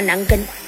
难根。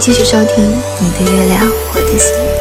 继续收听你的月亮我的心。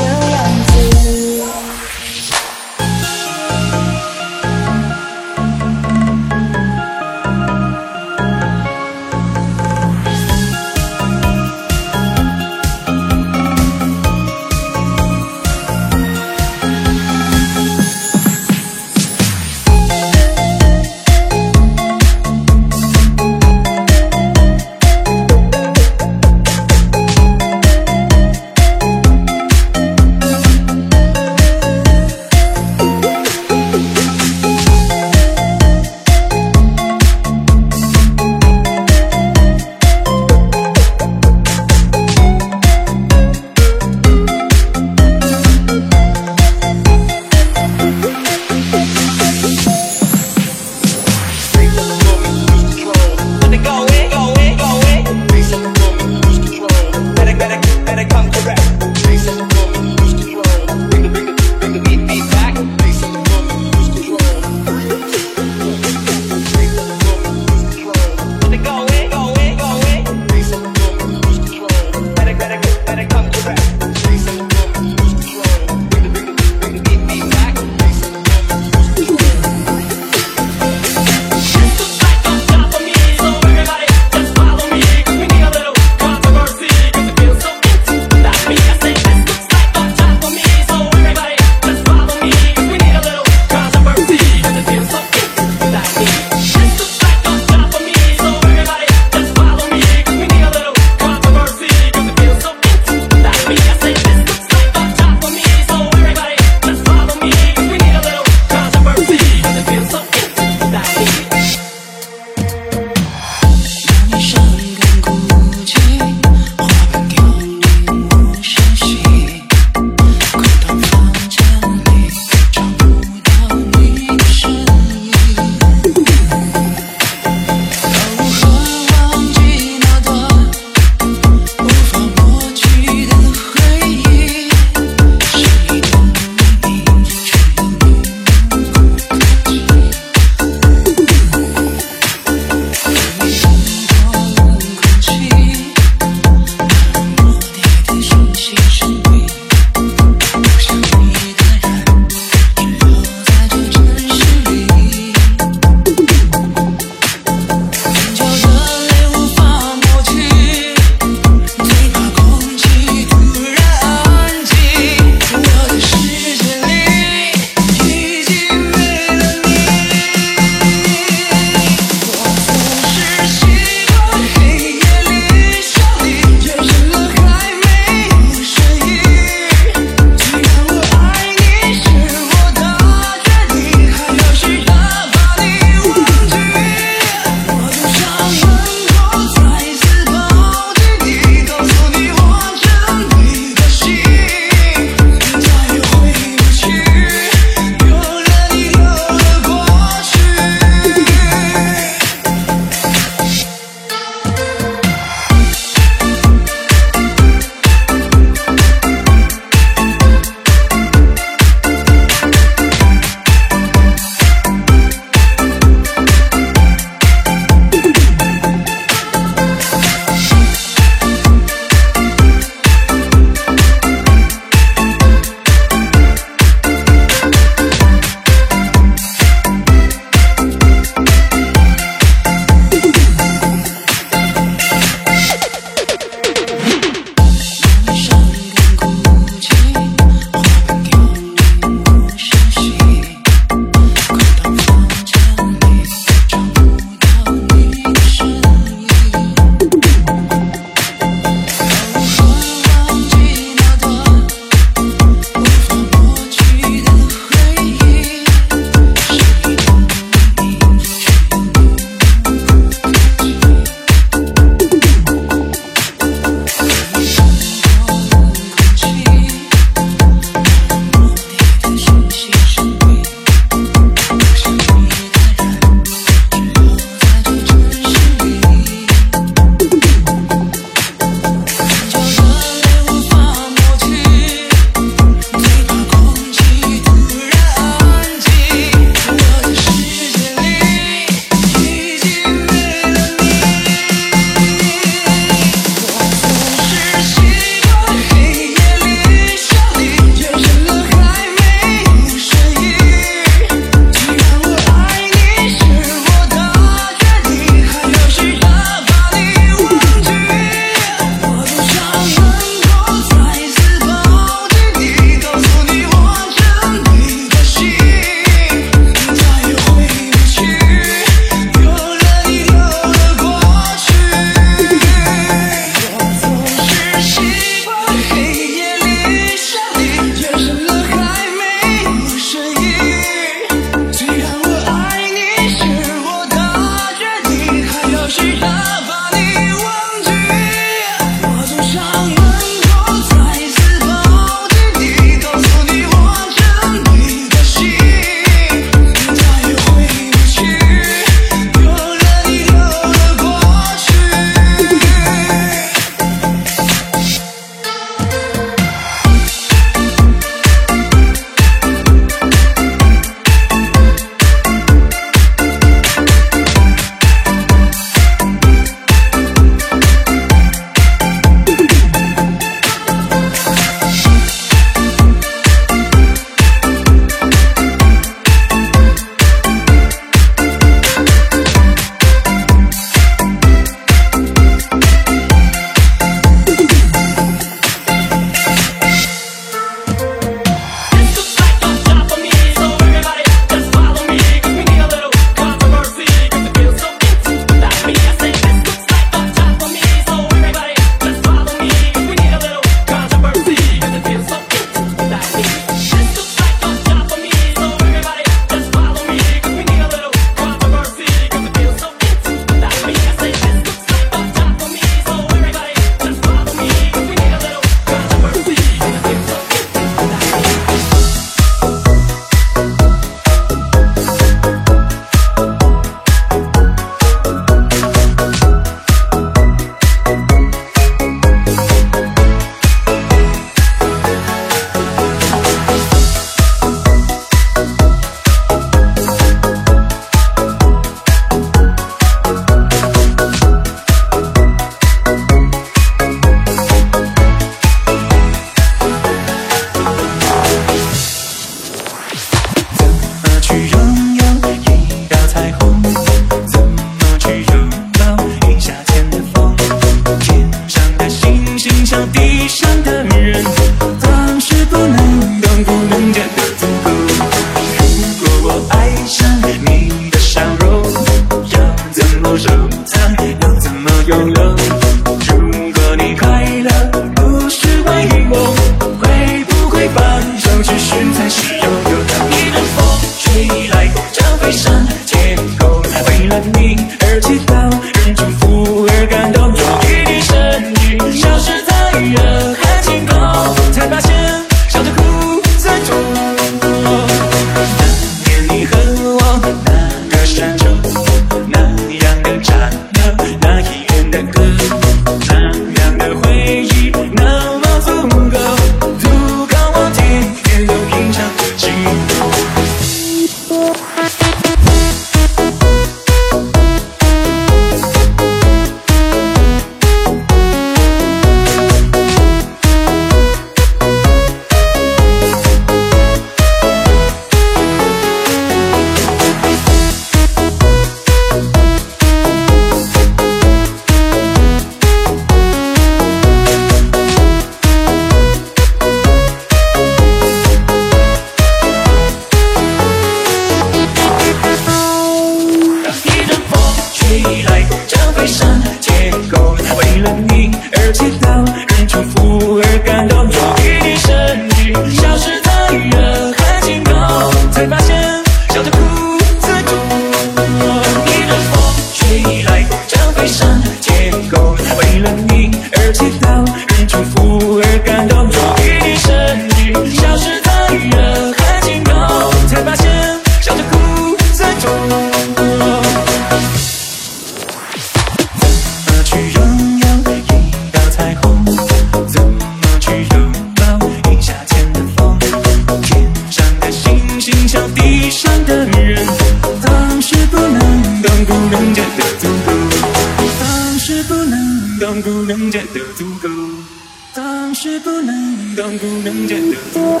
어떤 구명제도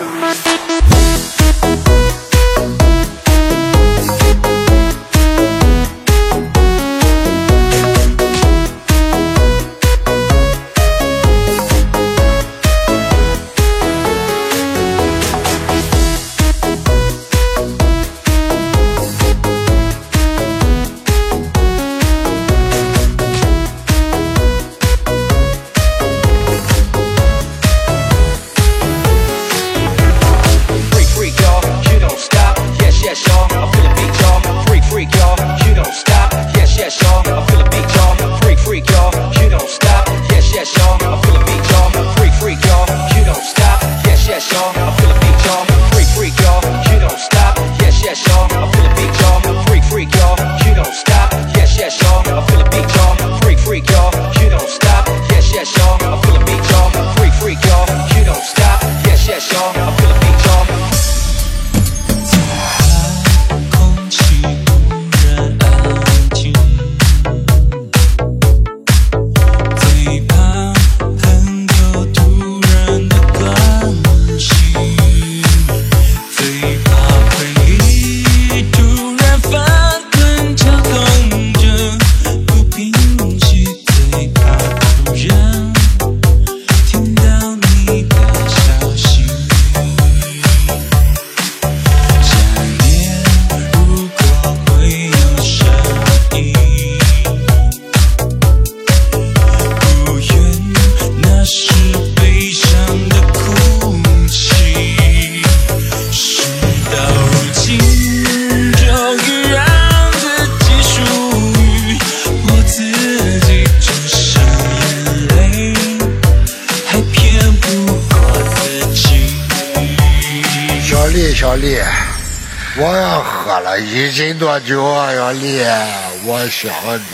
我想